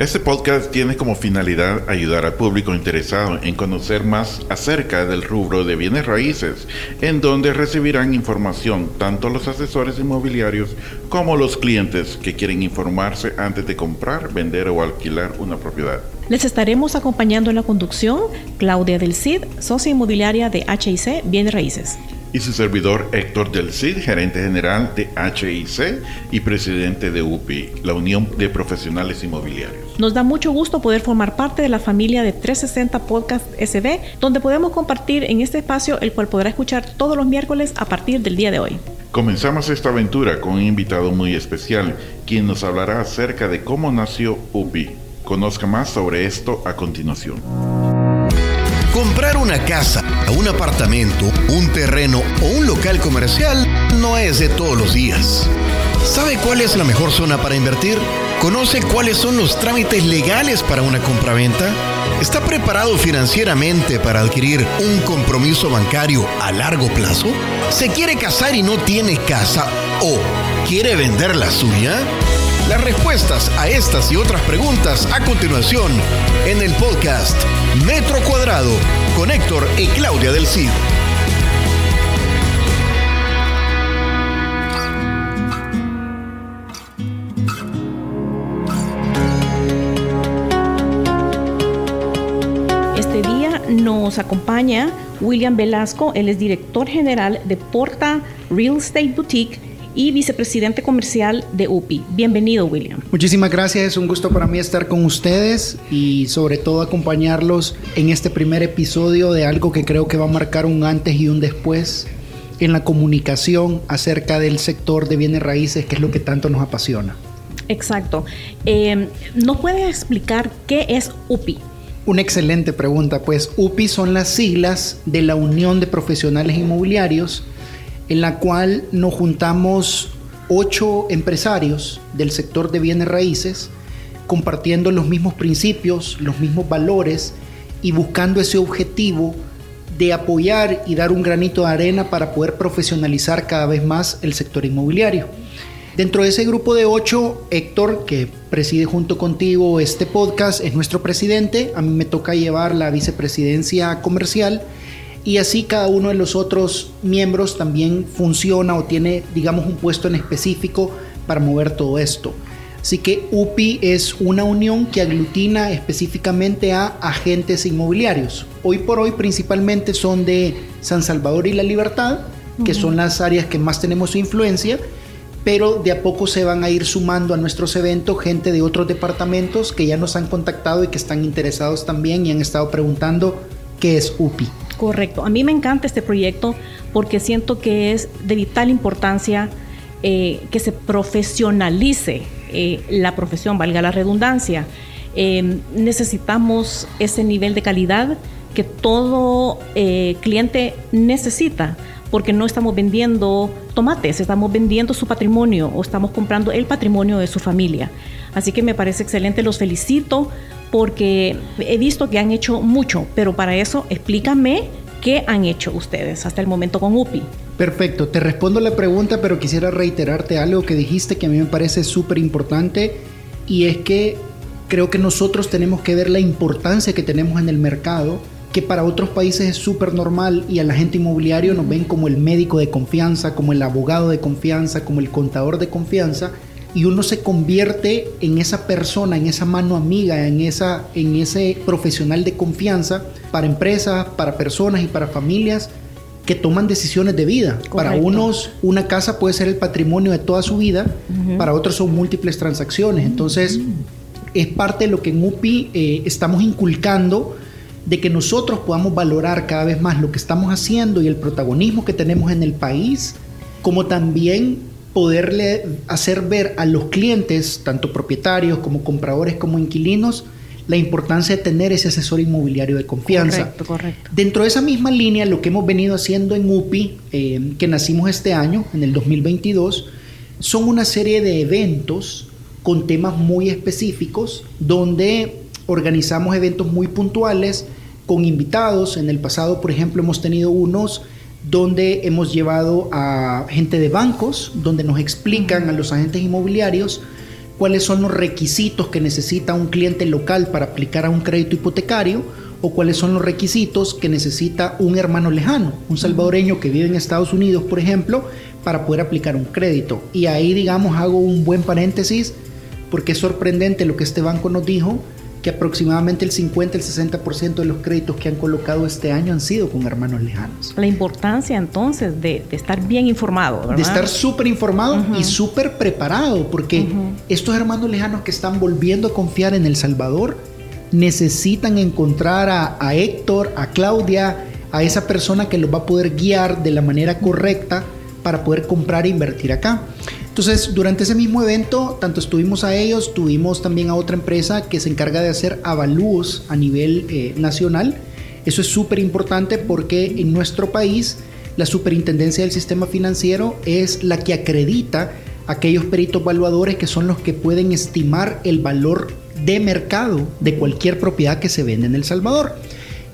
Este podcast tiene como finalidad ayudar al público interesado en conocer más acerca del rubro de bienes raíces, en donde recibirán información tanto los asesores inmobiliarios como los clientes que quieren informarse antes de comprar, vender o alquilar una propiedad. Les estaremos acompañando en la conducción Claudia del Cid, socia inmobiliaria de HIC Bienes Raíces y su servidor Héctor Del Cid, gerente general de HIC y presidente de UPI, la Unión de Profesionales Inmobiliarios. Nos da mucho gusto poder formar parte de la familia de 360 Podcast SB, donde podemos compartir en este espacio el cual podrá escuchar todos los miércoles a partir del día de hoy. Comenzamos esta aventura con un invitado muy especial, quien nos hablará acerca de cómo nació UPI. Conozca más sobre esto a continuación. Comprar una casa, un apartamento, un terreno o un local comercial no es de todos los días. ¿Sabe cuál es la mejor zona para invertir? ¿Conoce cuáles son los trámites legales para una compraventa? ¿Está preparado financieramente para adquirir un compromiso bancario a largo plazo? ¿Se quiere casar y no tiene casa o quiere vender la suya? Las respuestas a estas y otras preguntas a continuación en el podcast Metro Cuadrado con Héctor y Claudia del Cid. Este día nos acompaña William Velasco, él es director general de Porta Real Estate Boutique y vicepresidente comercial de UPI. Bienvenido, William. Muchísimas gracias, es un gusto para mí estar con ustedes y sobre todo acompañarlos en este primer episodio de algo que creo que va a marcar un antes y un después en la comunicación acerca del sector de bienes raíces, que es lo que tanto nos apasiona. Exacto. Eh, ¿Nos puede explicar qué es UPI? Una excelente pregunta, pues UPI son las siglas de la Unión de Profesionales Inmobiliarios en la cual nos juntamos ocho empresarios del sector de bienes raíces, compartiendo los mismos principios, los mismos valores y buscando ese objetivo de apoyar y dar un granito de arena para poder profesionalizar cada vez más el sector inmobiliario. Dentro de ese grupo de ocho, Héctor, que preside junto contigo este podcast, es nuestro presidente. A mí me toca llevar la vicepresidencia comercial y así cada uno de los otros miembros también funciona o tiene, digamos, un puesto en específico para mover todo esto. Así que UPI es una unión que aglutina específicamente a agentes inmobiliarios. Hoy por hoy principalmente son de San Salvador y La Libertad, que son las áreas que más tenemos influencia, pero de a poco se van a ir sumando a nuestros eventos gente de otros departamentos que ya nos han contactado y que están interesados también y han estado preguntando qué es UPI. Correcto. A mí me encanta este proyecto porque siento que es de vital importancia eh, que se profesionalice eh, la profesión, valga la redundancia. Em, necesitamos ese nivel de calidad que todo eh, cliente necesita porque no estamos vendiendo tomates, estamos vendiendo su patrimonio o estamos comprando el patrimonio de su familia. Así que me parece excelente, los felicito porque he visto que han hecho mucho, pero para eso explícame qué han hecho ustedes hasta el momento con UPI. Perfecto, te respondo la pregunta, pero quisiera reiterarte algo que dijiste que a mí me parece súper importante y es que creo que nosotros tenemos que ver la importancia que tenemos en el mercado, que para otros países es súper normal y a la gente inmobiliario nos ven como el médico de confianza, como el abogado de confianza, como el contador de confianza y uno se convierte en esa persona, en esa mano amiga, en, esa, en ese profesional de confianza para empresas, para personas y para familias que toman decisiones de vida. Para unos una casa puede ser el patrimonio de toda su vida, para otros son múltiples transacciones. Entonces es parte de lo que en UPI eh, estamos inculcando de que nosotros podamos valorar cada vez más lo que estamos haciendo y el protagonismo que tenemos en el país, como también poderle hacer ver a los clientes, tanto propietarios como compradores como inquilinos, la importancia de tener ese asesor inmobiliario de confianza. Correcto, correcto. Dentro de esa misma línea, lo que hemos venido haciendo en UPI, eh, que nacimos este año, en el 2022, son una serie de eventos con temas muy específicos, donde organizamos eventos muy puntuales con invitados. En el pasado, por ejemplo, hemos tenido unos donde hemos llevado a gente de bancos, donde nos explican a los agentes inmobiliarios cuáles son los requisitos que necesita un cliente local para aplicar a un crédito hipotecario o cuáles son los requisitos que necesita un hermano lejano, un salvadoreño que vive en Estados Unidos, por ejemplo, para poder aplicar un crédito. Y ahí, digamos, hago un buen paréntesis porque es sorprendente lo que este banco nos dijo, que aproximadamente el 50, el 60% de los créditos que han colocado este año han sido con hermanos lejanos. La importancia entonces de, estar bien informado, ¿verdad? De estar súper informado y súper preparado, porque estos hermanos lejanos que están volviendo a confiar en El Salvador necesitan encontrar a, a Héctor, a Claudia, a esa persona que los va a poder guiar de la manera correcta para poder comprar e invertir acá. Entonces, durante ese mismo evento, tanto estuvimos a ellos, tuvimos también a otra empresa que se encarga de hacer avalúos a nivel eh, nacional. Eso es súper importante porque en nuestro país la superintendencia del sistema financiero es la que acredita aquellos peritos evaluadores que son los que pueden estimar el valor de mercado de cualquier propiedad que se vende en El Salvador.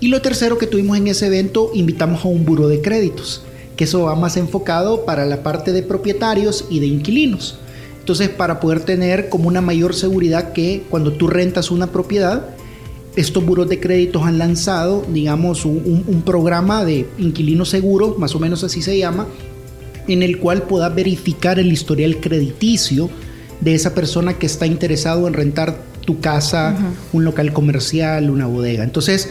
Y lo tercero que tuvimos en ese evento, invitamos a un buro de créditos que eso va más enfocado para la parte de propietarios y de inquilinos. Entonces, para poder tener como una mayor seguridad que cuando tú rentas una propiedad, estos buros de créditos han lanzado, digamos, un, programa de inquilino seguro, más o menos así se llama, en el cual puedas verificar el historial crediticio de esa persona que está interesado en rentar tu casa, un local comercial, una bodega. Entonces,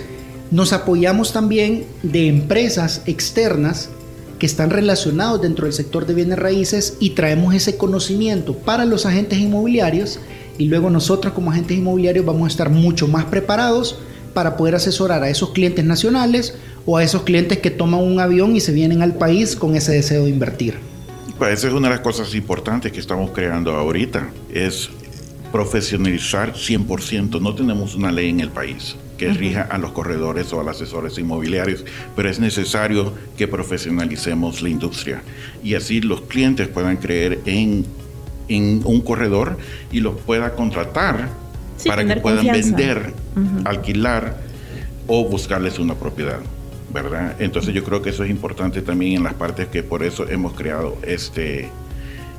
nos apoyamos también de empresas externas que están relacionados dentro del sector de bienes raíces y traemos ese conocimiento para los agentes inmobiliarios y luego nosotros como agentes inmobiliarios vamos a estar mucho más preparados para poder asesorar a esos clientes nacionales o a esos clientes que toman un avión y se vienen al país con ese deseo de invertir. Pues esa es una de las cosas importantes que estamos creando ahorita, es profesionalizar 100%. No tenemos una ley en el país que rija a los corredores o a los asesores inmobiliarios, pero es necesario que profesionalicemos la industria y así los clientes puedan creer en, en un corredor y los pueda contratar para que puedan vender, alquilar o buscarles una propiedad. ¿verdad? Entonces yo creo que eso es importante también en las partes que por eso hemos creado este,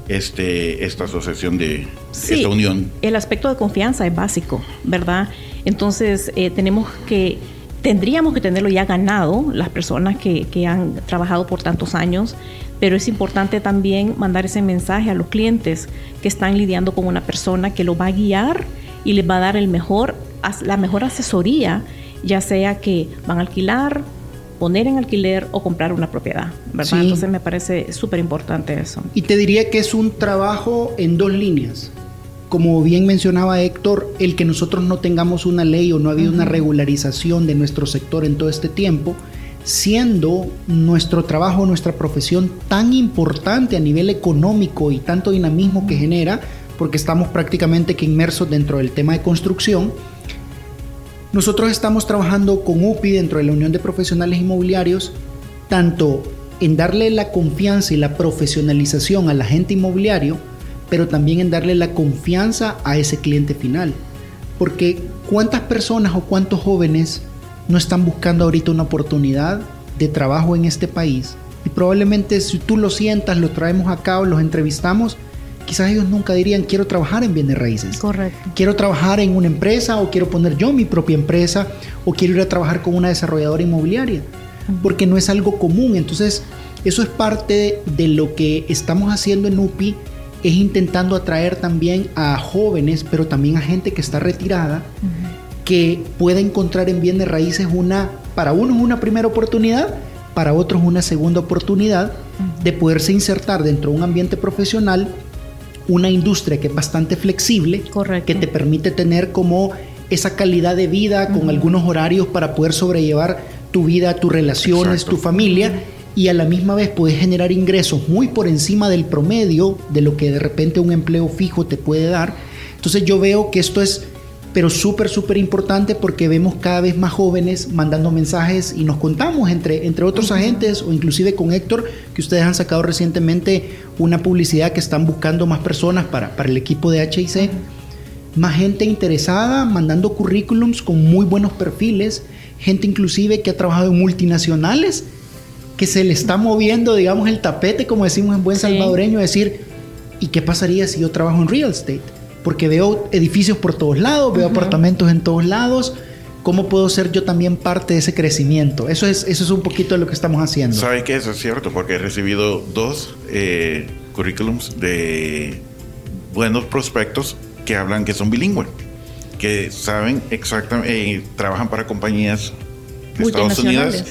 este, esta asociación de esta unión. El aspecto de confianza es básico, ¿verdad? Entonces eh, tenemos que, tendríamos que tenerlo ya ganado las personas que, que han trabajado por tantos años, pero es importante también mandar ese mensaje a los clientes que están lidiando con una persona que lo va a guiar y les va a dar el mejor, la mejor asesoría, ya sea que van a alquilar, poner en alquiler o comprar una propiedad, ¿verdad? Entonces me parece súper importante eso. Y te diría que es un trabajo en dos líneas. Como bien mencionaba Héctor, el que nosotros no tengamos una ley o no ha habido una regularización de nuestro sector en todo este tiempo, siendo nuestro trabajo, nuestra profesión tan importante a nivel económico y tanto dinamismo que genera, porque estamos prácticamente que inmersos dentro del tema de construcción, nosotros estamos trabajando con UPI dentro de la Unión de Profesionales Inmobiliarios, tanto en darle la confianza y la profesionalización al agente inmobiliario, pero también en darle la confianza a ese cliente final. Porque cuántas personas o cuántos jóvenes no están buscando ahorita una oportunidad de trabajo en este país. Y probablemente si tú lo sientas, lo traemos acá o los entrevistamos, quizás ellos nunca dirían quiero trabajar en bienes raíces. Correcto. Quiero trabajar en una empresa o quiero poner yo mi propia empresa o quiero ir a trabajar con una desarrolladora inmobiliaria, porque no es algo común. Entonces, eso es parte de lo que estamos haciendo en UPI, es intentando atraer también a jóvenes, pero también a gente que está retirada, que pueda encontrar en bienes raíces una, para unos una primera oportunidad, para otros una segunda oportunidad de poderse insertar dentro de un ambiente profesional una industria que es bastante flexible, que te permite tener como esa calidad de vida con algunos horarios para poder sobrellevar tu vida, tus relaciones, tu familia y a la misma vez puedes generar ingresos muy por encima del promedio de lo que de repente un empleo fijo te puede dar. Entonces yo veo que esto es pero súper, súper importante porque vemos cada vez más jóvenes mandando mensajes y nos contamos entre, entre otros agentes o inclusive con Héctor, que ustedes han sacado recientemente una publicidad que están buscando más personas para, para el equipo de HIC. Más gente interesada, mandando currículums con muy buenos perfiles, gente inclusive que ha trabajado en multinacionales, que se le está moviendo, digamos, el tapete, como decimos en buen salvadoreño, decir, ¿y qué pasaría si yo trabajo en real estate? porque veo edificios por todos lados, veo apartamentos en todos lados. ¿Cómo puedo ser yo también parte de ese crecimiento? Eso es, eso es un poquito de lo que estamos haciendo. ¿Sabe que eso es cierto? Porque he recibido dos eh, currículums de buenos prospectos que hablan que son bilingües, que saben exactamente, eh, trabajan para compañías de Estados Unidos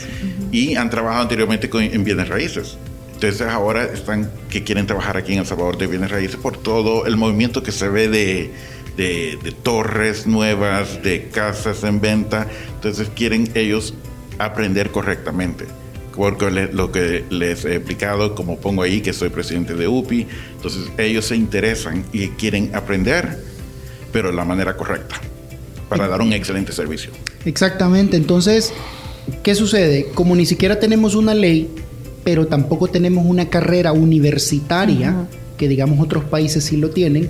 y han trabajado anteriormente en bienes raíces. Entonces ahora están que quieren trabajar aquí en El Salvador de bienes raíces por todo el movimiento que se ve de, de, torres nuevas, de casas en venta. Entonces quieren ellos aprender correctamente. Porque lo que les he explicado, como pongo ahí que soy presidente de UPI, entonces ellos se interesan y quieren aprender, pero de la manera correcta, para dar un excelente servicio. Exactamente, entonces, ¿qué sucede? Como ni siquiera tenemos una ley pero tampoco tenemos una carrera universitaria, que digamos otros países sí lo tienen,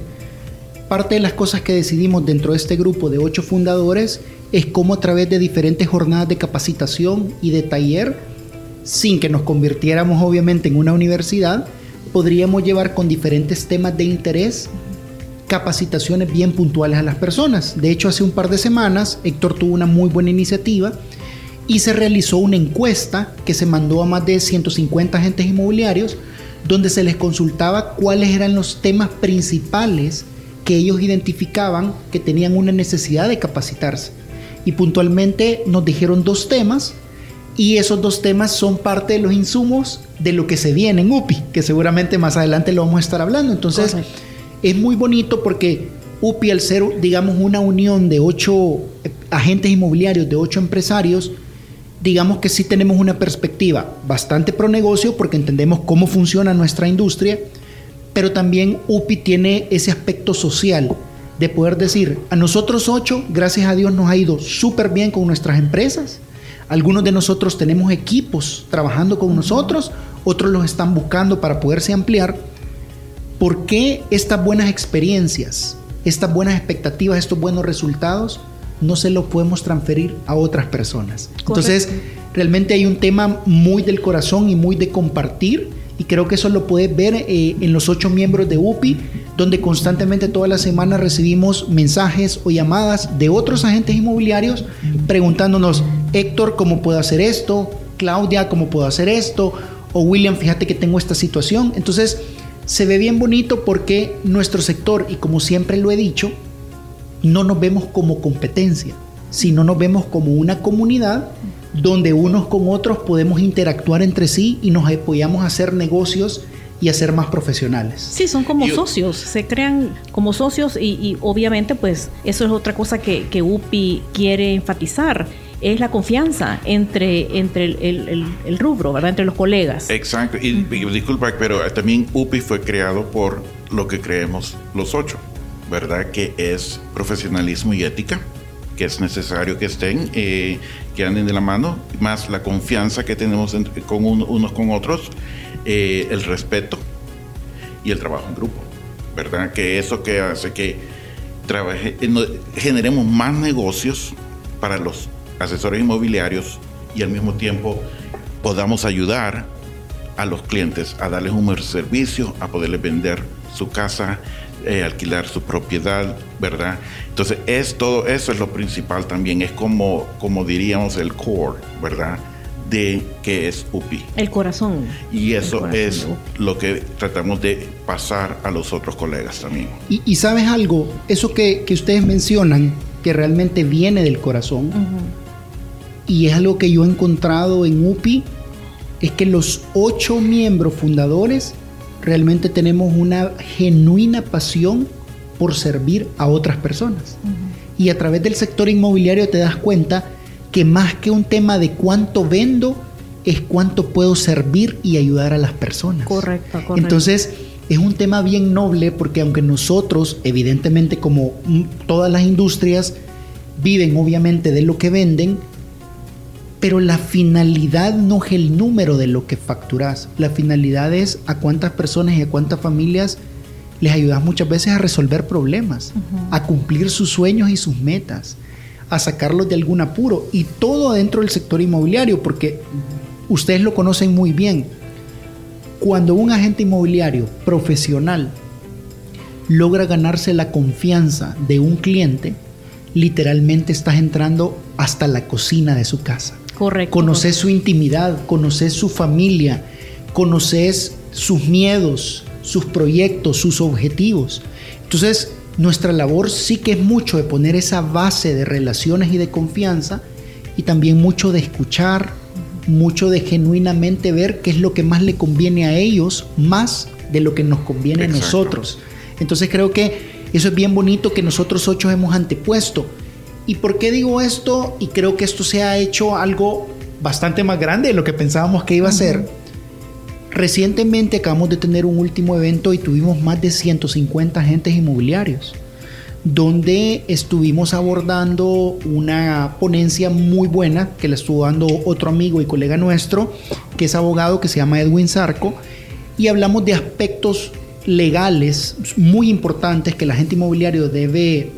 parte de las cosas que decidimos dentro de este grupo de ocho fundadores es cómo a través de diferentes jornadas de capacitación y de taller, sin que nos convirtiéramos obviamente en una universidad, podríamos llevar con diferentes temas de interés capacitaciones bien puntuales a las personas. De hecho, hace un par de semanas Héctor tuvo una muy buena iniciativa y se realizó una encuesta que se mandó a más de 150 agentes inmobiliarios donde se les consultaba cuáles eran los temas principales que ellos identificaban que tenían una necesidad de capacitarse. Y puntualmente nos dijeron dos temas y esos dos temas son parte de los insumos de lo que se viene en UPI, que seguramente más adelante lo vamos a estar hablando. Entonces, es muy bonito porque UPI, al ser, digamos, una unión de ocho agentes inmobiliarios, de ocho empresarios, digamos que sí tenemos una perspectiva bastante pro negocio porque entendemos cómo funciona nuestra industria, pero también UPI tiene ese aspecto social de poder decir, a nosotros ocho, gracias a Dios nos ha ido súper bien con nuestras empresas, algunos de nosotros tenemos equipos trabajando con nosotros, otros los están buscando para poderse ampliar. ¿Por qué estas buenas experiencias, estas buenas expectativas, estos buenos resultados no se lo podemos transferir a otras personas. Entonces, realmente hay un tema muy del corazón y muy de compartir. Y creo que eso lo puedes ver eh, en los ocho miembros de UPI, donde constantemente toda la semana recibimos mensajes o llamadas de otros agentes inmobiliarios preguntándonos, Héctor, ¿cómo puedo hacer esto? Claudia, ¿cómo puedo hacer esto? O William, fíjate que tengo esta situación. Entonces, se ve bien bonito porque nuestro sector, y como siempre lo he dicho, no nos vemos como competencia, sino nos vemos como una comunidad donde unos con otros podemos interactuar entre sí y nos apoyamos a hacer negocios y a ser más profesionales. Sí, son como socios, se crean como socios y, obviamente pues eso es otra cosa que, UPI quiere enfatizar es la confianza entre, entre el, rubro, ¿verdad? Entre los colegas. Exacto. Y, disculpa, pero también UPI fue creado por lo que creemos los ocho. ¿Verdad? Que es profesionalismo y ética, que es necesario que estén, eh, que anden de la mano, más la confianza que tenemos con unos con otros, eh, el respeto y el trabajo en grupo, ¿verdad? Que eso que hace que trabaje, eh, generemos más negocios para los asesores inmobiliarios y al mismo tiempo podamos ayudar a los clientes a darles un mejor servicio, a poderles vender su casa, eh, alquilar su propiedad, ¿verdad? Entonces, es todo eso es lo principal también, es como, como diríamos el core, ¿verdad? De que es UPI. El corazón. Y eso es lo que tratamos de pasar a los otros colegas también. Y, sabes algo, eso que, ustedes mencionan, que realmente viene del corazón, y es algo que yo he encontrado en UPI, es que los ocho miembros fundadores realmente tenemos una genuina pasión por servir a otras personas. Y a través del sector inmobiliario te das cuenta que más que un tema de cuánto vendo, es cuánto puedo servir y ayudar a las personas. Correcto, correcto. Entonces, es un tema bien noble porque aunque nosotros, evidentemente como todas las industrias, viven obviamente de lo que venden, pero la finalidad no es el número de lo que facturas, la finalidad es a cuántas personas y a cuántas familias les ayudas muchas veces a resolver problemas, a cumplir sus sueños y sus metas, a sacarlos de algún apuro y todo dentro del sector inmobiliario, porque ustedes lo conocen muy bien. Cuando un agente inmobiliario profesional logra ganarse la confianza de un cliente, literalmente estás entrando hasta la cocina de su casa. Correcto. Conoces su intimidad, conoces su familia, conoces sus miedos, sus proyectos, sus objetivos. Entonces, nuestra labor sí que es mucho de poner esa base de relaciones y de confianza y también mucho de escuchar, mucho de genuinamente ver qué es lo que más le conviene a ellos, más de lo que nos conviene a nosotros. Entonces creo que eso es bien bonito que nosotros ocho hemos antepuesto. ¿Y por qué digo esto? Y creo que esto se ha hecho algo bastante más grande de lo que pensábamos que iba a ser. Recientemente acabamos de tener un último evento y tuvimos más de 150 agentes inmobiliarios, donde estuvimos abordando una ponencia muy buena que le estuvo dando otro amigo y colega nuestro, que es abogado, que se llama Edwin Zarco, y hablamos de aspectos legales muy importantes que el agente inmobiliario debe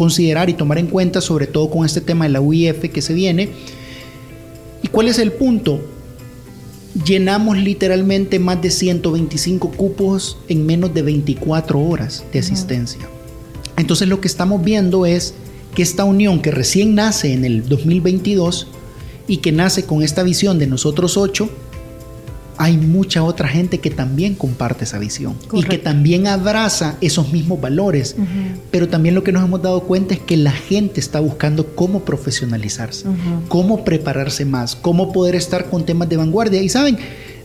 considerar y tomar en cuenta, sobre todo con este tema de la UIF que se viene. ¿Y cuál es el punto? llenamos literalmente más de 125 cupos en menos de 24 horas de asistencia. Entonces lo que estamos viendo es que esta unión que recién nace en el 2022 y que nace con esta visión de nosotros ocho, hay mucha otra gente que también comparte esa visión y que también abraza esos mismos valores. Pero también lo que nos hemos dado cuenta es que la gente está buscando cómo profesionalizarse, cómo prepararse más, cómo poder estar con temas de vanguardia. Y saben,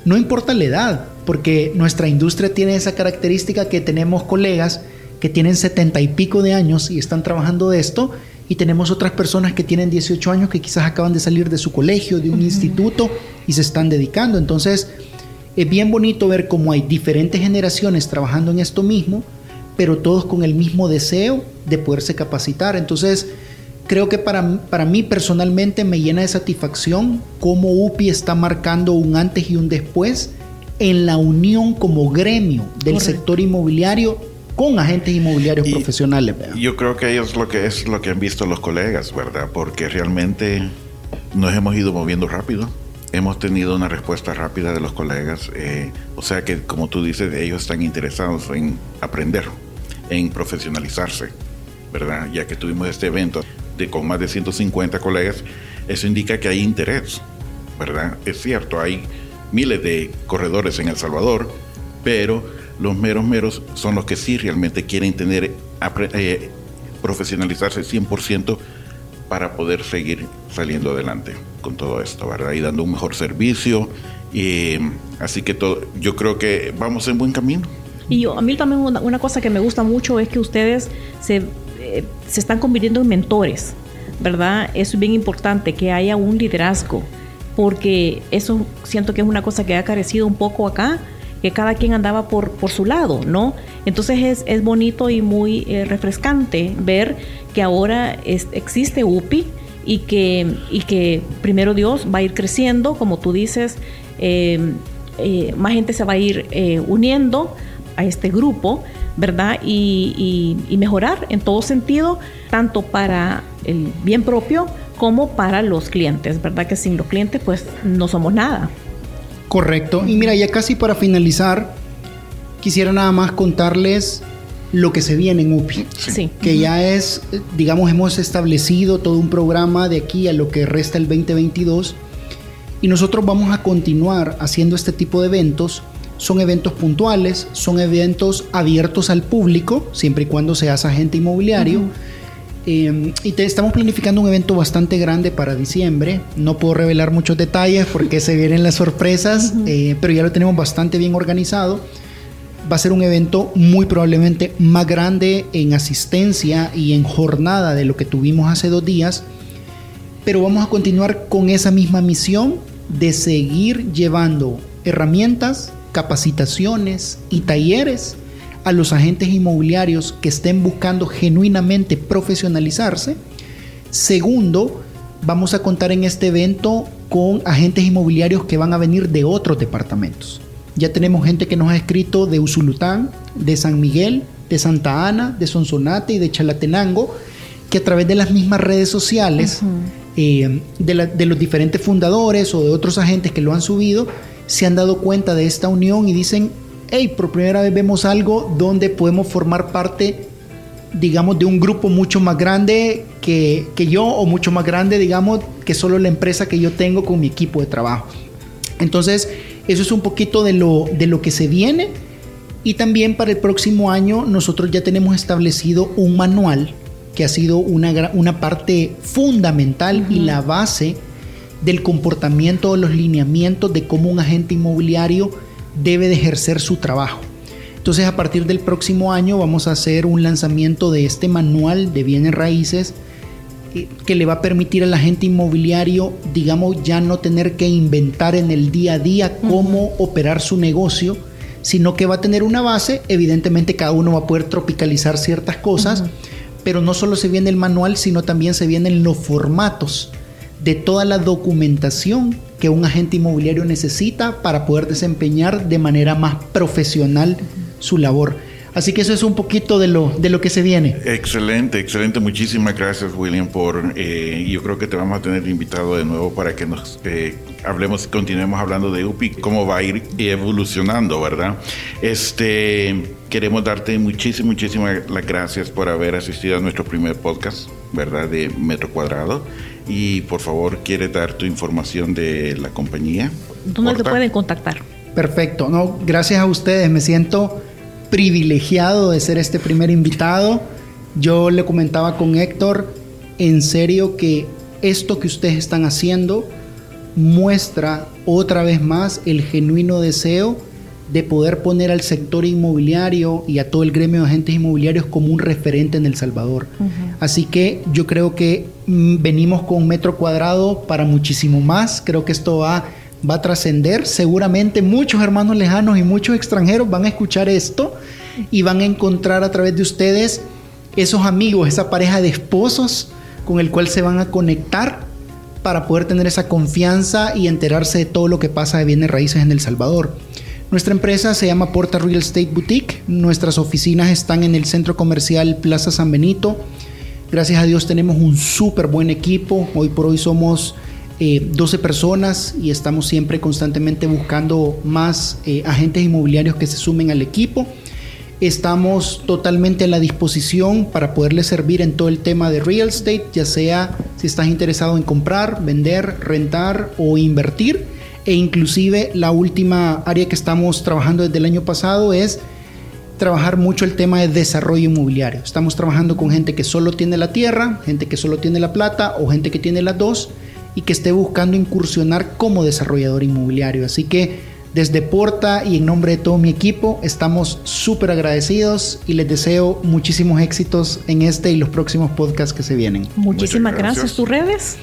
no importa la edad, porque nuestra industria tiene esa característica que tenemos colegas que tienen setenta y pico de años y están trabajando de esto. Y tenemos otras personas que tienen 18 años que quizás acaban de salir de su colegio, de un instituto y se están dedicando. Entonces, es bien bonito ver cómo hay diferentes generaciones trabajando en esto mismo, pero todos con el mismo deseo de poderse capacitar. Entonces, creo que para, para mí personalmente me llena de satisfacción cómo UPI está marcando un antes y un después en la unión como gremio del sector inmobiliario con agentes inmobiliarios profesionales. Yo creo que ellos lo que es lo que han visto los colegas, ¿verdad? Porque realmente nos hemos ido moviendo rápido hemos tenido una respuesta rápida de los colegas. Eh, o sea que, como tú dices, ellos están interesados en aprender, en profesionalizarse, ¿verdad? Ya que tuvimos este evento de, con más de 150 colegas, eso indica que hay interés, ¿verdad? Es cierto, hay miles de corredores en El Salvador, pero los meros meros son los que sí realmente quieren tener, eh, profesionalizarse 100% para poder seguir saliendo adelante con todo esto, ¿verdad? Y dando un mejor servicio. Y así que todo, yo creo que vamos en buen camino. Y yo, a mí también una, cosa que me gusta mucho es que ustedes se, eh, se están convirtiendo en mentores, ¿verdad? Es bien importante, que haya un liderazgo, porque eso siento que es una cosa que ha carecido un poco acá, que cada quien andaba por, por su lado, ¿no? Entonces es, es bonito y muy eh, refrescante ver que ahora existe UPI y que, y que primero Dios va a ir creciendo, como tú dices, eh, eh, más gente se va a ir eh, uniendo a este grupo, ¿verdad? Y, mejorar en todo sentido, tanto para el bien propio como para los clientes, ¿verdad? Que sin los clientes pues no somos nada. Correcto. Y mira, ya casi para finalizar, quisiera nada más contarles lo que se viene en UPI. Sí. Que ya es, digamos, hemos establecido todo un programa de aquí a lo que resta el 2022 y nosotros vamos a continuar haciendo este tipo de eventos. Son eventos puntuales, son eventos abiertos al público, siempre y cuando seas agente inmobiliario. Eh, y te estamos planificando un evento bastante grande para diciembre. No puedo revelar muchos detalles porque se vienen las sorpresas, eh, pero ya lo tenemos bastante bien organizado. Va a ser un evento muy probablemente más grande en asistencia y en jornada de lo que tuvimos hace dos días, pero vamos a continuar con esa misma misión de seguir llevando herramientas, capacitaciones y talleres a los agentes inmobiliarios que estén buscando genuinamente profesionalizarse. Segundo, vamos a contar en este evento con agentes inmobiliarios que van a venir de otros departamentos. Ya tenemos gente que nos ha escrito de Usulután, de San Miguel, de Santa Ana, de Sonsonate y de Chalatenango, que a través de las mismas redes sociales, eh, de, de los diferentes fundadores o de otros agentes que lo han subido, se han dado cuenta de esta unión y dicen, hey, por primera vez vemos algo donde podemos formar parte, digamos, de un grupo mucho más grande que, que yo o mucho más grande, digamos, que solo la empresa que yo tengo con mi equipo de trabajo. Entonces, eso es un poquito de lo, de lo que se viene. Y también para el próximo año nosotros ya tenemos establecido un manual que ha sido una, una parte fundamental y la base del comportamiento o los lineamientos de cómo un agente inmobiliario debe de ejercer su trabajo. Entonces a partir del próximo año vamos a hacer un lanzamiento de este manual de bienes raíces eh, que le va a permitir al agente inmobiliario, digamos, ya no tener que inventar en el día a día cómo operar su negocio, sino que va a tener una base, evidentemente cada uno va a poder tropicalizar ciertas cosas, pero no solo se viene el manual, sino también se vienen los formatos de toda la documentación que un agente inmobiliario necesita para poder desempeñar de manera más profesional su labor. Así que eso es un poquito de lo, de lo que se viene. Excelente, excelente. Muchísimas gracias, William, por... Eh, yo creo que te vamos a tener invitado de nuevo para que nos eh, hablemos, continuemos hablando de UPI, cómo va a ir evolucionando, ¿verdad? Este, queremos darte muchísimas, muchísimas las gracias por haber asistido a nuestro primer podcast, ¿verdad? De Metro Cuadrado. Y por favor, ¿quiere dar tu información de la compañía? ¿Dónde te pueden contactar? Perfecto, no, gracias a ustedes, me siento privilegiado de ser este primer invitado. Yo le comentaba con Héctor, en serio que esto que ustedes están haciendo muestra otra vez más el genuino deseo de poder poner al sector inmobiliario y a todo el gremio de agentes inmobiliarios como un referente en El Salvador. Así que yo creo que mm, venimos con metro cuadrado para muchísimo más. Creo que esto va, va a trascender. Seguramente muchos hermanos lejanos y muchos extranjeros van a escuchar esto y van a encontrar a través de ustedes esos amigos, esa pareja de esposos con el cual se van a conectar para poder tener esa confianza y enterarse de todo lo que pasa de bienes raíces en El Salvador. Nuestra empresa se llama Porta Real Estate Boutique. Nuestras oficinas están en el centro comercial Plaza San Benito. Gracias a Dios tenemos un súper buen equipo. Hoy por hoy somos 12 eh, personas y estamos siempre constantemente buscando más eh, agentes inmobiliarios que se sumen al equipo. Estamos totalmente a la disposición para poderles servir en todo el tema de real estate, ya sea si estás interesado en comprar, vender, rentar o invertir e inclusive la última área que estamos trabajando desde el año pasado es trabajar mucho el tema de desarrollo inmobiliario. Estamos trabajando con gente que solo tiene la tierra, gente que solo tiene la plata o gente que tiene las dos y que esté buscando incursionar como desarrollador inmobiliario. Así que desde Porta y en nombre de todo mi equipo estamos súper agradecidos y les deseo muchísimos éxitos en este y los próximos podcasts que se vienen. Muchísimas gracias. gracias. ¿Tus redes?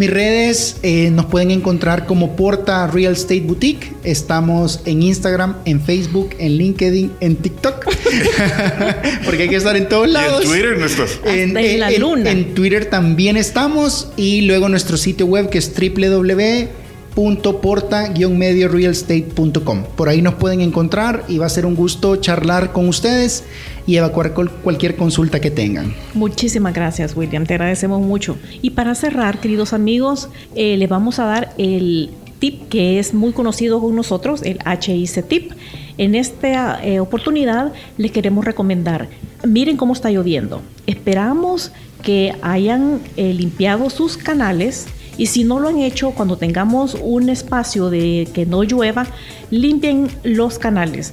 Mis redes eh, nos pueden encontrar como Porta Real Estate Boutique. Estamos en Instagram, en Facebook, en LinkedIn, en TikTok. Porque hay que estar en todos lados. en Twitter no estás. En, la luna. en Twitter también estamos. Y luego nuestro sitio web que es www porta-mediorealestate.com. Por ahí nos pueden encontrar y va a ser un gusto charlar con ustedes y evacuar cualquier consulta que tengan. Muchísimas gracias, William. Te agradecemos mucho. Y para cerrar, queridos amigos, eh, le vamos a dar el tip que es muy conocido con nosotros, el HIC tip. En esta eh, oportunidad les queremos recomendar, miren cómo está lloviendo. Esperamos que hayan eh, limpiado sus canales y si no lo han hecho, cuando tengamos un espacio de que no llueva, limpien los canales.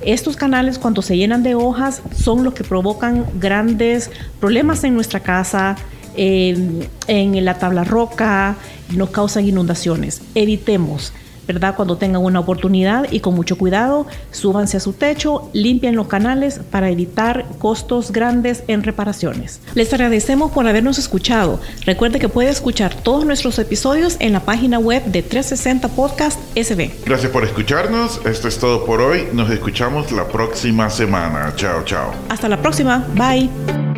Estos canales cuando se llenan de hojas son los que provocan grandes problemas en nuestra casa, en, la tabla roca, nos causan inundaciones. Evitemos ¿verdad? Cuando tengan una oportunidad y con mucho cuidado, súbanse a su techo, limpien los canales para evitar costos grandes en reparaciones. Les agradecemos por habernos escuchado. Recuerde que puede escuchar todos nuestros episodios en la página web de 360 Podcast SB. Gracias por escucharnos. Esto es todo por hoy. Nos escuchamos la próxima semana. Chao, chao. Hasta la próxima. Bye.